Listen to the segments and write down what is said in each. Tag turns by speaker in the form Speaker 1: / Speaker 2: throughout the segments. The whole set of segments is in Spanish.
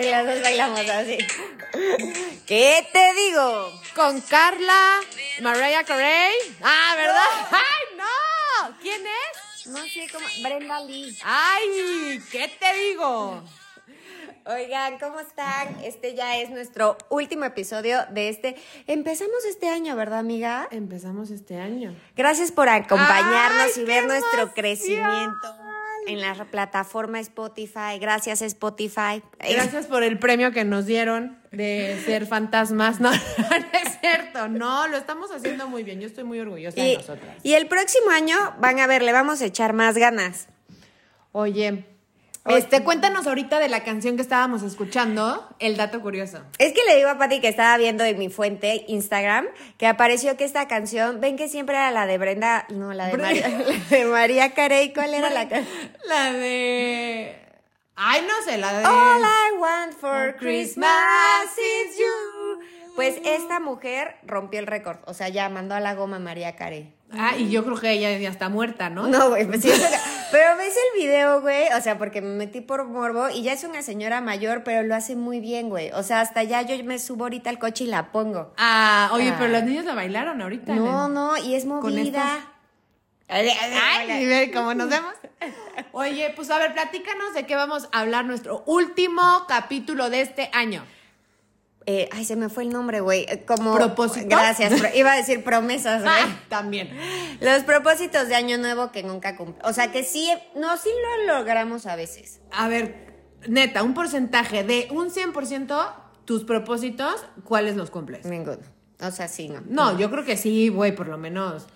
Speaker 1: Y las dos bailamos así. ¿Qué te digo?
Speaker 2: Con Carla, Mariah Carey. Ah, ¿verdad? ¡Ay, no! ¿Quién es?
Speaker 1: No sé cómo. Brenda Lee.
Speaker 2: ¡Ay! ¿Qué te digo?
Speaker 1: Oigan, ¿cómo están? Este ya es nuestro último episodio de este. Empezamos este año, ¿verdad, amiga?
Speaker 2: Empezamos este año.
Speaker 1: Gracias por acompañarnos
Speaker 2: ¡Ay,
Speaker 1: y ver nuestro crecimiento en la plataforma Spotify. Gracias, Spotify.
Speaker 2: Gracias por el premio que nos dieron de ser fantasmas. No, no es cierto. No, lo estamos haciendo muy bien. Yo estoy muy orgullosa de nosotras.
Speaker 1: y el próximo año van a ver, le vamos a echar más ganas.
Speaker 2: Oye, este, cuéntanos ahorita de la canción que estábamos escuchando, el dato curioso.
Speaker 1: Es que le digo a Pati que estaba viendo en mi fuente Instagram que apareció que esta canción, ven que siempre era la de Brenda, no, la de,
Speaker 2: Bre-
Speaker 1: María, la de María Carey, ¿cuál era la canción?
Speaker 2: La de. Ay, no sé, la de.
Speaker 1: All I want for Christmas
Speaker 2: Christmas
Speaker 1: is you. Pues esta mujer rompió el récord, o sea, ya mandó a la goma a María Carey.
Speaker 2: Ah, y yo creo que ella ya está muerta, ¿no?
Speaker 1: No, güey, pues sí, pero ves el video, güey, o sea, porque me metí por morbo y ya es una señora mayor, pero lo hace muy bien, güey. O sea, hasta ya yo me subo ahorita al coche y la pongo.
Speaker 2: Ah, oye,
Speaker 1: Ah.
Speaker 2: pero los niños la bailaron ahorita.
Speaker 1: No, no, y es movida.
Speaker 2: Ay, y ve cómo nos vemos. Oye, pues a ver, platícanos de qué vamos a hablar nuestro último capítulo de este año.
Speaker 1: Eh, ay, se me fue el nombre, güey. Eh, Como.
Speaker 2: ¿Propósito?
Speaker 1: Gracias. pro- iba a decir promesas, güey.
Speaker 2: Ah, también.
Speaker 1: Los propósitos de año nuevo que nunca cumplen. O sea, que sí, no, sí lo logramos a veces.
Speaker 2: A ver, neta, un porcentaje de un 100% tus propósitos, ¿cuáles los cumples?
Speaker 1: Ninguno. O sea, sí, no.
Speaker 2: No, yo creo que sí, güey, por lo menos.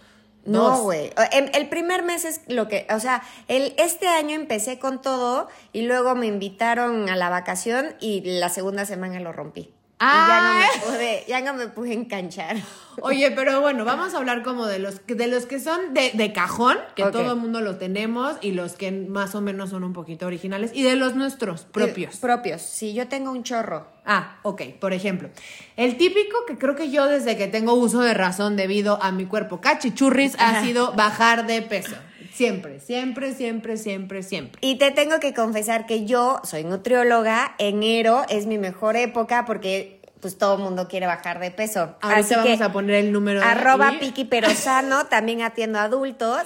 Speaker 1: No, güey. Em- El primer mes es lo que, o sea, el, este año empecé con todo y luego me invitaron a la vacación y la segunda semana lo rompí. Y ya no me pude, ya no me pude enganchar.
Speaker 2: Oye, pero bueno, vamos a hablar como de los de los que son de, de cajón, que todo el mundo lo tenemos, y los que más o menos son un poquito originales, y de los nuestros propios.
Speaker 1: Eh, propios. Sí, yo tengo un chorro.
Speaker 2: Ah, ok, por ejemplo. El típico que creo que yo desde que tengo uso de razón debido a mi cuerpo cachichurris ha sido bajar de peso. Siempre, siempre, siempre, siempre, siempre.
Speaker 1: Y te tengo que confesar que yo soy nutrióloga, enero es mi mejor época porque pues todo el mundo quiere bajar de peso.
Speaker 2: Ahorita
Speaker 1: Así
Speaker 2: vamos
Speaker 1: que
Speaker 2: a poner el número de
Speaker 1: arroba piqui pero sano, también atiendo adultos.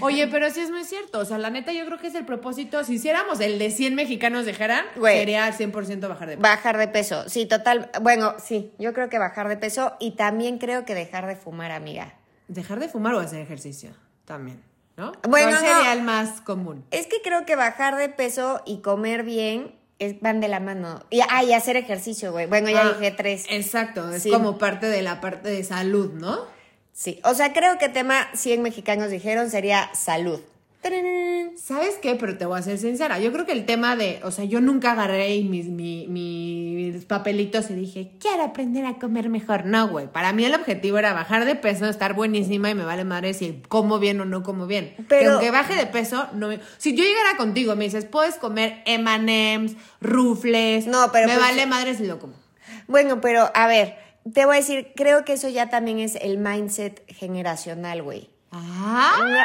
Speaker 2: Oye, pero sí es muy cierto. O sea, la neta, yo creo que es el propósito. Si hiciéramos el de 100 mexicanos dejaran,
Speaker 1: Güey.
Speaker 2: sería 100% bajar de peso.
Speaker 1: Bajar de peso, sí, total. Bueno, sí, yo creo que bajar de peso y también creo que dejar de fumar, amiga.
Speaker 2: Dejar de fumar o hacer ejercicio también, ¿no?
Speaker 1: Bueno,
Speaker 2: ¿Cuál sería
Speaker 1: no.
Speaker 2: el más común?
Speaker 1: Es que creo que bajar de peso y comer bien es- van de la mano. Y, ah, y hacer ejercicio, güey. Bueno, ya
Speaker 2: Ah,
Speaker 1: dije tres.
Speaker 2: Exacto, es
Speaker 1: Sí.
Speaker 2: como parte de la parte de salud, ¿no?
Speaker 1: Sí, o sea, creo que tema 100 mexicanos dijeron sería salud. ¡Tarán!
Speaker 2: ¿Sabes qué? Pero te voy a ser sincera. Yo creo que el tema de, o sea, yo nunca agarré mis, mi- mis papelitos y dije, quiero aprender a comer mejor. No, güey. Para mí el objetivo era bajar de peso, estar buenísima y me vale madre si como bien o no como bien.
Speaker 1: Pero-
Speaker 2: Pero aunque baje de peso, no me... Si yo llegara contigo me dices, puedes comer M&M's, rufles.
Speaker 1: No, pero
Speaker 2: Me
Speaker 1: pues-
Speaker 2: vale madre si lo como.
Speaker 1: Bueno, pero a ver, te voy a decir, creo que eso ya también es el mindset generacional, güey.
Speaker 2: Ah.
Speaker 1: Ah,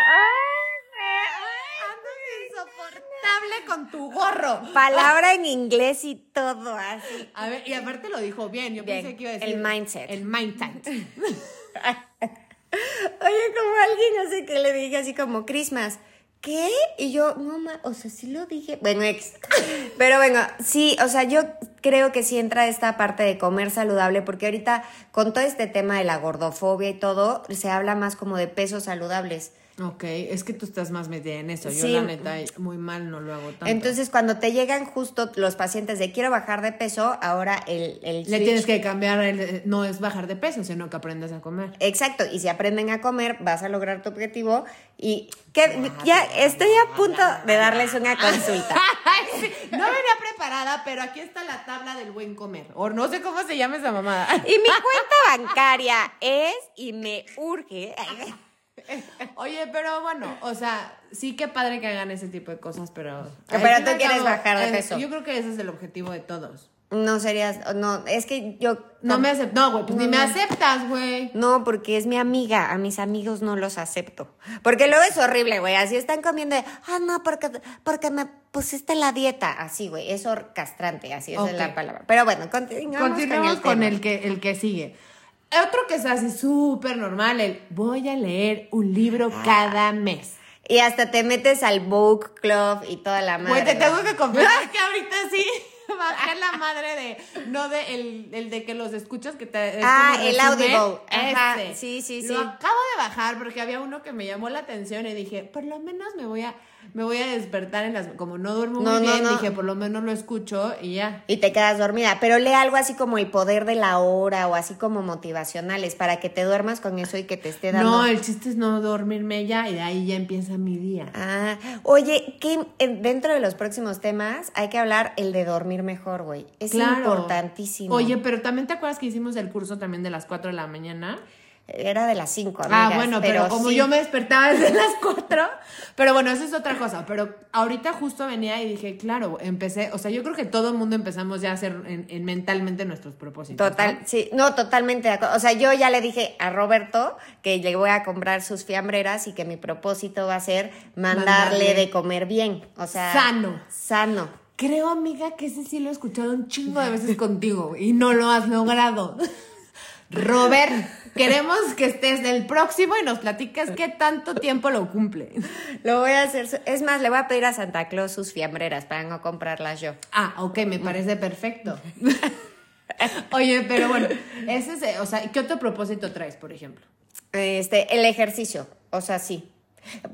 Speaker 2: insoportable con tu gorro.
Speaker 1: Palabra en inglés y todo así.
Speaker 2: A ver, y aparte lo dijo bien. Yo
Speaker 1: Bien,
Speaker 2: pensé que iba a decir.
Speaker 1: el mindset.
Speaker 2: El mindset.
Speaker 1: Oye, como alguien hace que le dije así como Christmas. ¿Qué? Y yo, no ma, o sea, sí lo dije. Bueno, ex. Pero bueno, sí, o sea, yo creo que sí entra esta parte de comer saludable, porque ahorita con todo este tema de la gordofobia y todo, se habla más como de pesos saludables.
Speaker 2: Ok, es que tú estás más metida en eso. Yo,
Speaker 1: Sí.
Speaker 2: la neta, muy mal no lo hago tanto.
Speaker 1: Entonces, cuando te llegan justo los pacientes de quiero bajar de peso, ahora el, el
Speaker 2: Le tienes que cambiar, el- no es bajar de peso, sino que aprendas a comer.
Speaker 1: Exacto, y si aprenden a comer, vas a lograr tu objetivo. Y que ya estoy a punto de darles una consulta.
Speaker 2: No venía preparada, pero aquí está la tabla del buen comer. O no sé cómo se llama esa mamada.
Speaker 1: Y mi cuenta bancaria es, y me urge.
Speaker 2: Oye, pero bueno, o sea, sí que padre que hagan ese tipo de cosas, pero...
Speaker 1: Pero tú quieres
Speaker 2: cabo,
Speaker 1: bajar de peso.
Speaker 2: Yo creo que ese es el objetivo de todos.
Speaker 1: No serías, no, es que yo...
Speaker 2: No me aceptas. No, güey, pues
Speaker 1: No,
Speaker 2: ni me aceptas, güey.
Speaker 1: No, porque es mi amiga, a mis amigos no los acepto. Porque luego es horrible, güey, así están comiendo, de, ah, no, porque, porque me pusiste la dieta, así, güey, es castrante, así esa es la palabra. Pero bueno, continuamos,
Speaker 2: Continuemos con
Speaker 1: tema.
Speaker 2: el que, el que sigue. Otro que es así súper normal, el voy a leer un libro
Speaker 1: Ah.
Speaker 2: cada mes.
Speaker 1: Y hasta te metes al book club y toda la madre.
Speaker 2: Güey, te tengo que confesar que ahorita sí bajé la madre de, no de el, el de que los escuchas que te...
Speaker 1: Ah, el. Audible. Ajá,
Speaker 2: Ese.
Speaker 1: sí, sí,
Speaker 2: Lo
Speaker 1: sí.
Speaker 2: acabo de bajar porque había uno que me llamó la atención y dije, por lo menos me voy a, me voy a despertar en las... Como no duermo
Speaker 1: No,
Speaker 2: muy bien,
Speaker 1: no.
Speaker 2: dije, por lo menos lo escucho y ya.
Speaker 1: Y te quedas dormida. Pero lee algo así como el poder de la hora o así como motivacionales para que te duermas con eso y que te esté dando.
Speaker 2: No, el chiste es no dormirme ya y de ahí ya empieza mi día.
Speaker 1: Ah, oye, que eh, dentro de los próximos temas hay que hablar el de dormir mejor, güey. Es
Speaker 2: Claro.
Speaker 1: importantísimo.
Speaker 2: Oye, pero también te acuerdas que hicimos el curso también de las 4 de la mañana.
Speaker 1: Era de las 5,
Speaker 2: ah, bueno, pero, como
Speaker 1: sí.
Speaker 2: yo me despertaba desde las 4. Pero bueno, eso es otra cosa. Pero ahorita justo venía y dije, claro, empecé, o sea, yo creo que todo el mundo empezamos ya a hacer en, en mentalmente nuestros propósitos.
Speaker 1: Total,
Speaker 2: ¿no?
Speaker 1: sí, no, totalmente de acuerdo. O sea, yo ya le dije a Roberto que le voy a comprar sus fiambreras y que mi propósito va a ser mandarle,
Speaker 2: Mandarle.
Speaker 1: de comer bien. O sea,
Speaker 2: Sano.
Speaker 1: Sano.
Speaker 2: Creo, amiga, que ese sí lo he escuchado un chingo de veces contigo y no lo has logrado. Robert, queremos que estés del próximo y nos platicas qué tanto tiempo lo cumple.
Speaker 1: Lo voy a hacer. Es más, le voy a pedir a Santa Claus sus fiambreras para no comprarlas yo.
Speaker 2: Ah, ok, me parece perfecto. Oye, pero bueno, ese es, o sea, ¿qué otro propósito traes, por ejemplo?
Speaker 1: Este, el ejercicio. O sea, sí.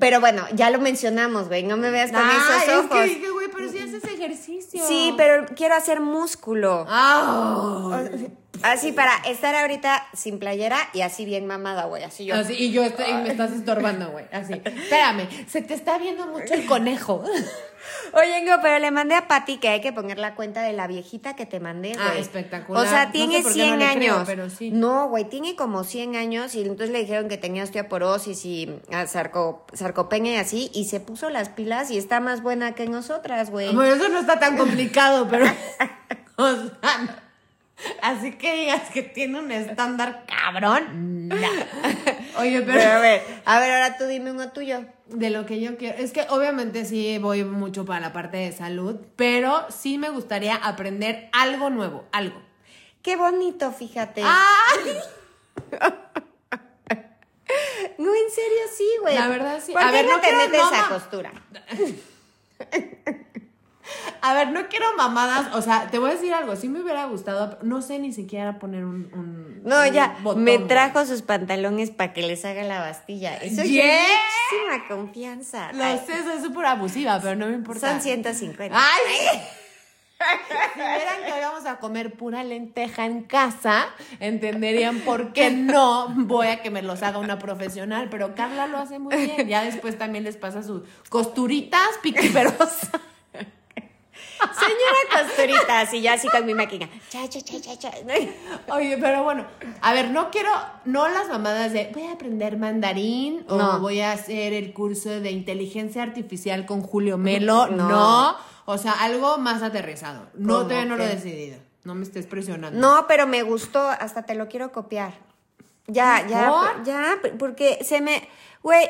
Speaker 1: Pero bueno, ya lo mencionamos, güey. No me veas con
Speaker 2: Ah,
Speaker 1: esos
Speaker 2: es
Speaker 1: ojos.
Speaker 2: que dije, güey, pero si haces ejercicio.
Speaker 1: Sí, pero quiero hacer músculo.
Speaker 2: Ah.
Speaker 1: Así para estar ahorita sin playera y así bien mamada, güey. Así yo.
Speaker 2: Así, y yo estoy, y me estás estorbando, güey. Así. Espérame, se te está viendo mucho el conejo.
Speaker 1: Oye, no, pero le mandé a Pati que hay que poner la cuenta de la viejita que te mandé, güey.
Speaker 2: Ah, espectacular.
Speaker 1: O sea,
Speaker 2: No
Speaker 1: tiene
Speaker 2: sé
Speaker 1: 100
Speaker 2: no le creo,
Speaker 1: años.
Speaker 2: pero sí.
Speaker 1: No, güey, tiene como 100 años y entonces le dijeron que tenía osteoporosis y ah, sarco, sarcopenia y así y se puso las pilas y está más buena que nosotras, güey.
Speaker 2: Bueno, eso no está tan complicado, pero. o sea, así que digas que tiene un estándar cabrón. No. Oye, pero.
Speaker 1: Pero a ver, a ver, ahora tú dime uno tuyo.
Speaker 2: De lo que yo quiero. Es que obviamente sí voy mucho para la parte de salud, pero sí me gustaría aprender algo nuevo, algo.
Speaker 1: Qué bonito, fíjate.
Speaker 2: ¡Ah!
Speaker 1: No, en serio, sí, güey.
Speaker 2: La verdad, sí.
Speaker 1: ¿Por
Speaker 2: A
Speaker 1: qué
Speaker 2: ver,
Speaker 1: no,
Speaker 2: no
Speaker 1: te metes
Speaker 2: no,
Speaker 1: a costura?
Speaker 2: A ver, no quiero mamadas. O sea, te voy a decir algo. Sí me hubiera gustado. No sé ni siquiera poner un. un-
Speaker 1: No,
Speaker 2: un
Speaker 1: ya,
Speaker 2: botón,
Speaker 1: me trajo sus pantalones para que les haga la bastilla. Eso
Speaker 2: Yeah.
Speaker 1: es muchísima confianza.
Speaker 2: Lo
Speaker 1: Ay,
Speaker 2: sé, soy súper abusiva, pero no me importa.
Speaker 1: Son 150.
Speaker 2: ¡Ay! Si vieran que hoy vamos a comer pura lenteja en casa, entenderían por qué no voy a que me los haga una profesional. Pero Carla lo hace muy bien. Ya después también les pasa sus costuritas piquiperosas.
Speaker 1: Señora costurita, así yo así con mi máquina. Cha, cha, cha, cha, cha.
Speaker 2: Oye, pero bueno, a ver, no quiero, no las mamadas de voy a aprender mandarín o voy a hacer el curso de inteligencia artificial con Julio Melo.
Speaker 1: No.
Speaker 2: No. O sea, algo más aterrizado. No,
Speaker 1: ¿Cómo
Speaker 2: todavía no lo he decidido. No me estés presionando.
Speaker 1: No, pero me gustó, hasta te lo quiero copiar. Ya, ya,
Speaker 2: ¿Por?
Speaker 1: ya, porque se me, güey,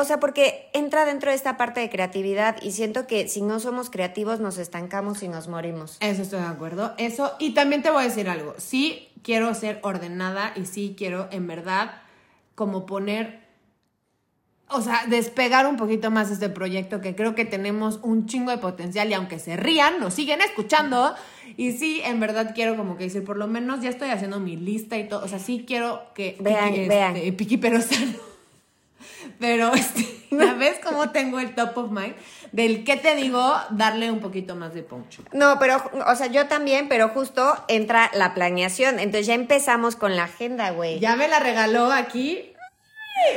Speaker 1: o sea, porque entra dentro de esta parte de creatividad y siento que si no somos creativos nos estancamos y nos morimos.
Speaker 2: Eso estoy de acuerdo. Eso, y también te voy a decir algo. Sí quiero ser ordenada y sí quiero, en verdad, como poner. O sea, despegar un poquito más este proyecto que creo que tenemos un chingo de potencial y aunque se rían, nos siguen escuchando. Y sí, en verdad quiero como que decir, por lo menos ya estoy haciendo mi lista y todo. O sea, sí quiero que...
Speaker 1: Vean, vean.
Speaker 2: este, Piqui pero sano. Pero, este, ¿ya ves cómo tengo el top of mind? Del que te digo, darle un poquito más de poncho.
Speaker 1: No, pero, o sea, yo también, pero justo entra la planeación. Entonces ya empezamos con la agenda, güey.
Speaker 2: Ya me la regaló aquí.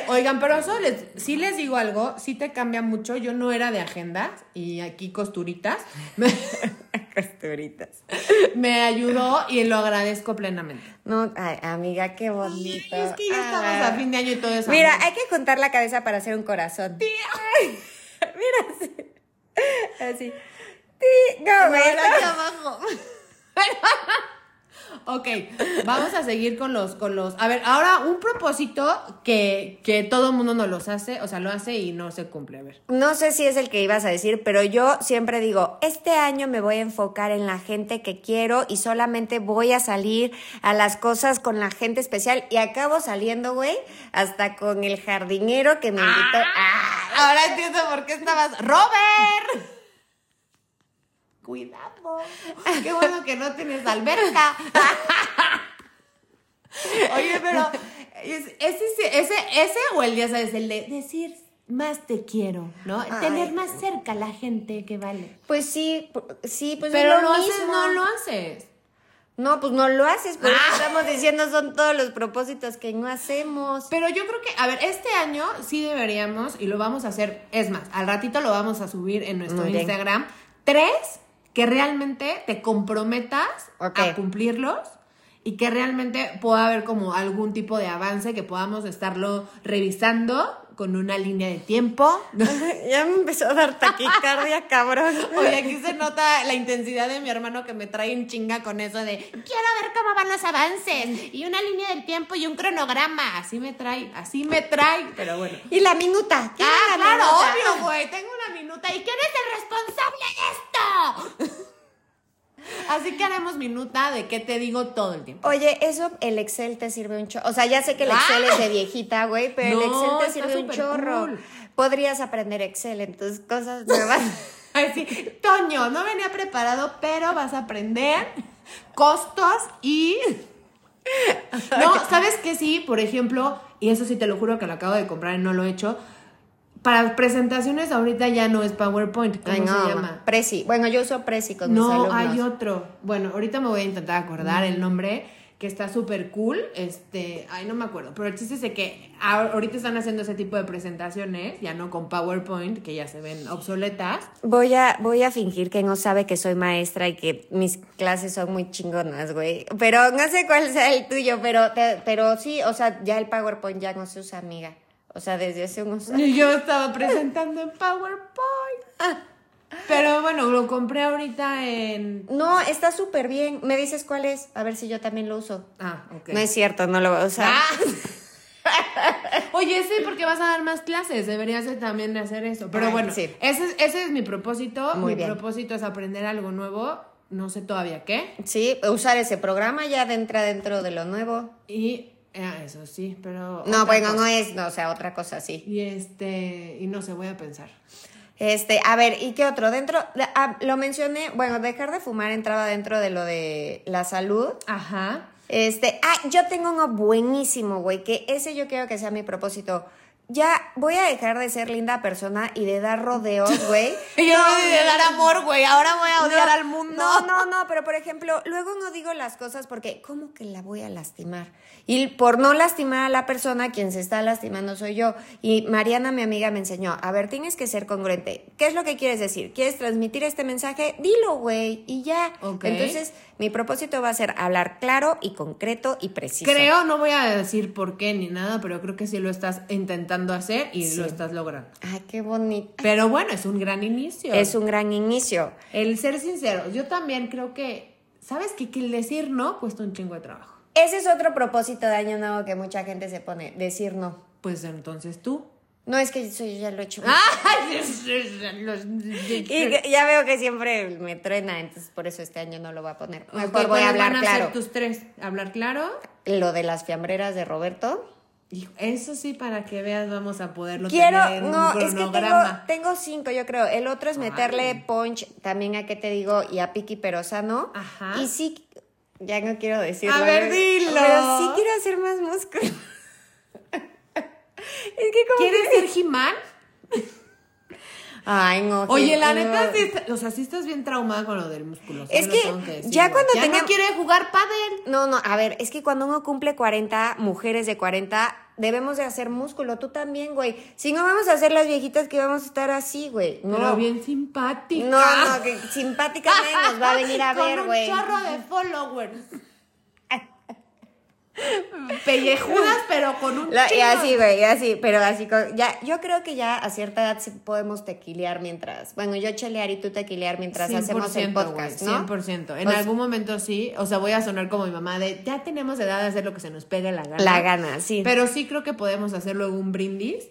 Speaker 2: Oigan, pero eso les, sí les digo algo, sí te cambia mucho. Yo no era de agendas y aquí costuritas.
Speaker 1: Costuritas.
Speaker 2: me ayudó y lo agradezco plenamente.
Speaker 1: No, ay, amiga, qué bonito.
Speaker 2: es que ya estamos
Speaker 1: Ah.
Speaker 2: a fin de año y todo eso.
Speaker 1: Mira, hay que juntar la cabeza para hacer un corazón. Mira, así. Así. Sí, no, güey.
Speaker 2: aquí abajo. Ok, vamos a seguir con los, con los. A ver, ahora un propósito que, que todo el mundo no los hace, o sea, lo hace y no se cumple. A ver.
Speaker 1: No sé si es el que ibas a decir, pero yo siempre digo, este año me voy a enfocar en la gente que quiero y solamente voy a salir a las cosas con la gente especial y acabo saliendo, güey, hasta con el jardinero que me invitó.
Speaker 2: Ah, ahora entiendo por qué estabas. ¡Robert! Cuidado. Qué bueno que no tienes alberca. Oye, pero ese, ese, ese o el día sabes, el de decir más te quiero, ¿no? Tener más cerca a la gente que vale.
Speaker 1: Pues sí, sí, pues
Speaker 2: pero
Speaker 1: lo
Speaker 2: lo
Speaker 1: mismo.
Speaker 2: haces, no lo haces.
Speaker 1: No, pues no lo haces, pero
Speaker 2: Ah.
Speaker 1: estamos diciendo son todos los propósitos que no hacemos.
Speaker 2: Pero yo creo que, a ver, este año sí deberíamos, y lo vamos a hacer, es más, al ratito lo vamos a subir en nuestro. Instagram, tres que realmente te comprometas
Speaker 1: Ok.
Speaker 2: a cumplirlos y que realmente pueda haber como algún tipo de avance que podamos estarlo revisando con una línea de tiempo.
Speaker 1: ya me empezó a dar taquicardia, cabrón.
Speaker 2: Oye, aquí se nota la intensidad de mi hermano que me trae en chinga con eso de quiero ver cómo van los avances y una línea del tiempo y un cronograma. Así me trae, así me trae, pero bueno.
Speaker 1: Y la minuta. ¿qué
Speaker 2: Ah, claro,
Speaker 1: minuta?
Speaker 2: obvio, güey. Tengo una minuta. ¿Y quién es el responsable de esto? Así que haremos minuta de qué te digo todo el tiempo.
Speaker 1: Oye, eso, el Excel te sirve un chorro. O sea, ya sé que el
Speaker 2: Ah.
Speaker 1: Excel es de viejita, güey, pero el
Speaker 2: No,
Speaker 1: Excel te sirve un chorro.
Speaker 2: cool.
Speaker 1: Podrías aprender Excel en tus cosas nuevas.
Speaker 2: Ay, sí. Toño, no venía preparado, pero vas a aprender costos y. No, ¿sabes qué sí? Por ejemplo, y eso sí te lo juro que lo acabo de comprar y no lo he hecho. Para presentaciones ahorita ya no es PowerPoint, ¿cómo
Speaker 1: Ay, no,
Speaker 2: se llama?
Speaker 1: Prezi. Bueno, yo uso Prezi con mis
Speaker 2: No,
Speaker 1: alumnos.
Speaker 2: hay otro. Bueno, ahorita me voy a intentar acordar el nombre, que está súper cool. Este, ay, no me acuerdo. Pero el chiste es de que ahorita están haciendo ese tipo de presentaciones, ya no con PowerPoint, que ya se ven obsoletas.
Speaker 1: Voy a, voy a fingir que no sabe que soy maestra y que mis clases son muy chingonas, güey. Pero no sé cuál sea el tuyo, pero, te- pero sí, o sea, ya el PowerPoint ya no se usa, amiga. O sea, desde hace unos años.
Speaker 2: Y yo estaba presentando en PowerPoint. Pero bueno, lo compré ahorita en.
Speaker 1: No, está súper bien. Me dices cuál es, a ver si yo también lo uso.
Speaker 2: Ah, ok.
Speaker 1: No es cierto, no lo voy a usar.
Speaker 2: Ah. Oye, sí, porque vas a dar más clases. Deberías de también hacer eso. Pero
Speaker 1: Ay,
Speaker 2: bueno,
Speaker 1: sí.
Speaker 2: ese, es, ese es mi propósito.
Speaker 1: Muy
Speaker 2: mi
Speaker 1: bien.
Speaker 2: propósito es aprender algo nuevo. No sé todavía qué.
Speaker 1: Sí, usar ese programa ya entra dentro de lo nuevo.
Speaker 2: Y ah, eso sí, pero.
Speaker 1: No, bueno,
Speaker 2: cosa.
Speaker 1: no es, no, o sea, otra cosa sí.
Speaker 2: Y este. Y no sé, voy a pensar.
Speaker 1: Este, a ver, ¿y qué otro? Dentro, de- ah, lo mencioné, bueno, dejar de fumar entraba dentro de lo de la salud.
Speaker 2: Ajá.
Speaker 1: Este, ah, yo tengo uno buenísimo, güey, que ese yo quiero que sea mi propósito. Ya voy a dejar de ser linda persona y de dar rodeos, güey.
Speaker 2: Y yo
Speaker 1: No,
Speaker 2: de dar amor, güey. Ahora voy a odiar
Speaker 1: no,
Speaker 2: al mundo.
Speaker 1: No, no, no, pero por ejemplo, luego no digo las cosas porque, ¿cómo que la voy a lastimar? Y por no lastimar a la persona, quien se está lastimando soy yo. Y Mariana, mi amiga, me enseñó, a ver, tienes que ser congruente. ¿Qué es lo que quieres decir? ¿Quieres transmitir este mensaje? Dilo, güey, y ya.
Speaker 2: Ok.
Speaker 1: Entonces, mi propósito va a ser hablar claro y concreto y preciso.
Speaker 2: Creo, no voy a decir por qué ni nada, pero creo que sí lo estás intentando hacer y
Speaker 1: Sí.
Speaker 2: lo estás logrando.
Speaker 1: Ay, qué bonito.
Speaker 2: Pero bueno, es un gran inicio.
Speaker 1: Es un gran inicio.
Speaker 2: El ser sincero. Yo también creo que, ¿sabes qué? Que el decir no cuesta un chingo de trabajo.
Speaker 1: Ese es otro propósito de año nuevo que mucha gente se pone, decir no.
Speaker 2: Pues entonces tú.
Speaker 1: No es que eso yo ya lo he hecho. Y ya veo que siempre me truena, entonces por eso este año no lo voy a poner. Mejor voy a
Speaker 2: ¿cuáles
Speaker 1: hablar
Speaker 2: van a
Speaker 1: claro.
Speaker 2: ser tus tres? ¿Hablar claro?
Speaker 1: Lo de las fiambreras de Roberto.
Speaker 2: Eso sí, para que veas, vamos a poderlo
Speaker 1: Quiero,
Speaker 2: tener en
Speaker 1: no,
Speaker 2: un
Speaker 1: es que tengo, cinco, yo creo. El otro es meterle
Speaker 2: Ay.
Speaker 1: punch también a qué te digo y a Piki Perosano.
Speaker 2: Ajá.
Speaker 1: Y sí, ya no quiero decirlo.
Speaker 2: A ver, dilo.
Speaker 1: Pero sí quiero hacer más músculo. es que como
Speaker 2: ¿Quieres
Speaker 1: que-
Speaker 2: ser He-Man?
Speaker 1: Ay, no.
Speaker 2: Oye, la
Speaker 1: no.
Speaker 2: neta, sí o sea, sí estás bien traumada con lo del músculo.
Speaker 1: Es que
Speaker 2: decir,
Speaker 1: ya cuando
Speaker 2: ya
Speaker 1: tenga-
Speaker 2: no quiere jugar pádel.
Speaker 1: No, no, a ver, es que cuando uno cumple 40, mujeres de 40, debemos de hacer músculo. Tú también, güey. Si no vamos a hacer las viejitas que vamos a estar así, güey. No.
Speaker 2: Pero bien simpática.
Speaker 1: No, no, que simpáticamente nos va a venir a
Speaker 2: Con
Speaker 1: ver,
Speaker 2: un
Speaker 1: güey.
Speaker 2: chorro de followers. Pellejudas, pero con un
Speaker 1: La- y así, güey, y así, pero así, con- ya, yo creo que ya a cierta edad sí podemos tequilear mientras, bueno, yo chelear y tú tequilear mientras hacemos el
Speaker 2: 100%,
Speaker 1: podcast,
Speaker 2: güey,
Speaker 1: ¿no?
Speaker 2: 100%. En
Speaker 1: O sea-
Speaker 2: algún momento sí, o sea, voy a sonar como mi mamá de, ya tenemos edad de hacer lo que se nos pegue la gana.
Speaker 1: La gana, sí.
Speaker 2: Pero sí creo que podemos hacer luego un brindis.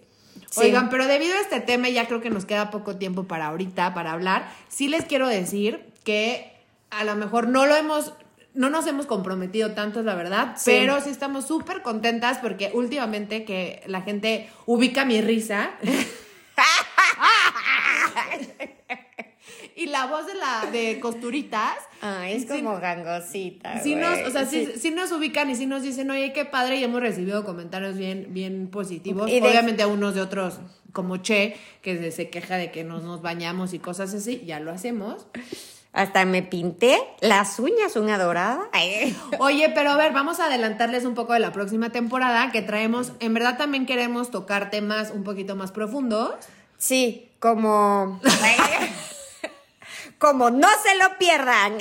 Speaker 1: Sí.
Speaker 2: Oigan, pero debido a este tema, ya creo que nos queda poco tiempo para ahorita, para hablar. Sí les quiero decir que a lo mejor no lo hemos, no nos hemos comprometido tanto, es la verdad,
Speaker 1: Sí.
Speaker 2: pero sí estamos súper contentas porque últimamente que la gente ubica mi risa. y la voz de la de costuritas.
Speaker 1: Ay, es como gangosita,
Speaker 2: Sí nos, o sea, sí,
Speaker 1: sí.
Speaker 2: sí nos ubican y sí nos dicen, oye, qué padre, y hemos recibido comentarios bien, bien positivos.
Speaker 1: Y de-
Speaker 2: Obviamente unos de otros, como Che, que se, se queja de que nos, nos bañamos y cosas así, ya lo hacemos.
Speaker 1: Hasta me pinté las uñas, una dorada.
Speaker 2: Oye, pero a ver, vamos a adelantarles un poco de la próxima temporada que traemos. En verdad también queremos tocar temas un poquito más profundos.
Speaker 1: Sí, como... como no se lo pierdan.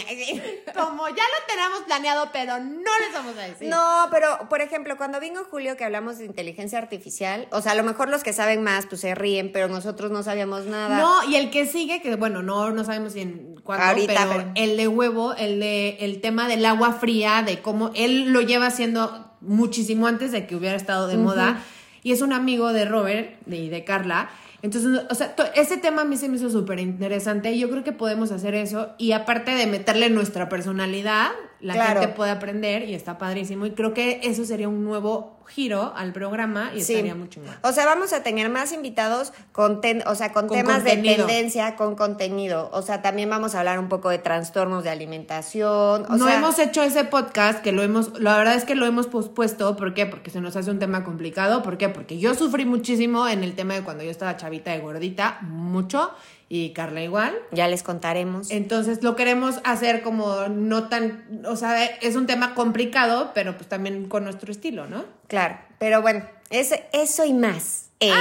Speaker 2: Como ya lo tenemos planeado, pero no les vamos a decir.
Speaker 1: No, pero por ejemplo, cuando vino Julio que hablamos de inteligencia artificial, o sea, a lo mejor los que saben más pues se ríen, pero nosotros no sabíamos nada.
Speaker 2: No, y el que sigue, que bueno, no, no sabemos si en cuándo,
Speaker 1: Ahorita,
Speaker 2: pero, el de huevo, el de el tema del agua fría, de cómo él lo lleva haciendo muchísimo antes de que hubiera estado de moda. Y es un amigo de Robert y de Carla. Entonces, o sea, ese tema a mí se me hizo súper interesante y yo creo que podemos hacer eso. Y aparte de meterle nuestra personalidad, la
Speaker 1: Claro.
Speaker 2: gente puede aprender y está padrísimo. Y creo que eso sería un nuevo giro al programa y
Speaker 1: Sí.
Speaker 2: estaría muy chingón.
Speaker 1: O sea, vamos a tener más invitados con, ten- o sea, con,
Speaker 2: Con
Speaker 1: temas
Speaker 2: contenido.
Speaker 1: de tendencia, con contenido. O sea, también vamos a hablar un poco de trastornos de alimentación. O
Speaker 2: no
Speaker 1: sea,
Speaker 2: hemos hecho ese podcast que lo hemos, la verdad es que lo hemos pospuesto, ¿por qué? Porque se nos hace un tema complicado, ¿por qué? Porque yo sufrí muchísimo en el tema de cuando yo estaba chavita de gordita, mucho, y Carla igual.
Speaker 1: Ya les contaremos.
Speaker 2: Entonces lo queremos hacer como no tan, o sea, es un tema complicado, pero pues también con nuestro estilo, ¿no?
Speaker 1: Claro, pero bueno, es, eso y más. En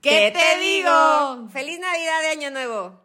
Speaker 2: ¿Qué te digo?
Speaker 1: ¡Feliz Navidad de Año Nuevo!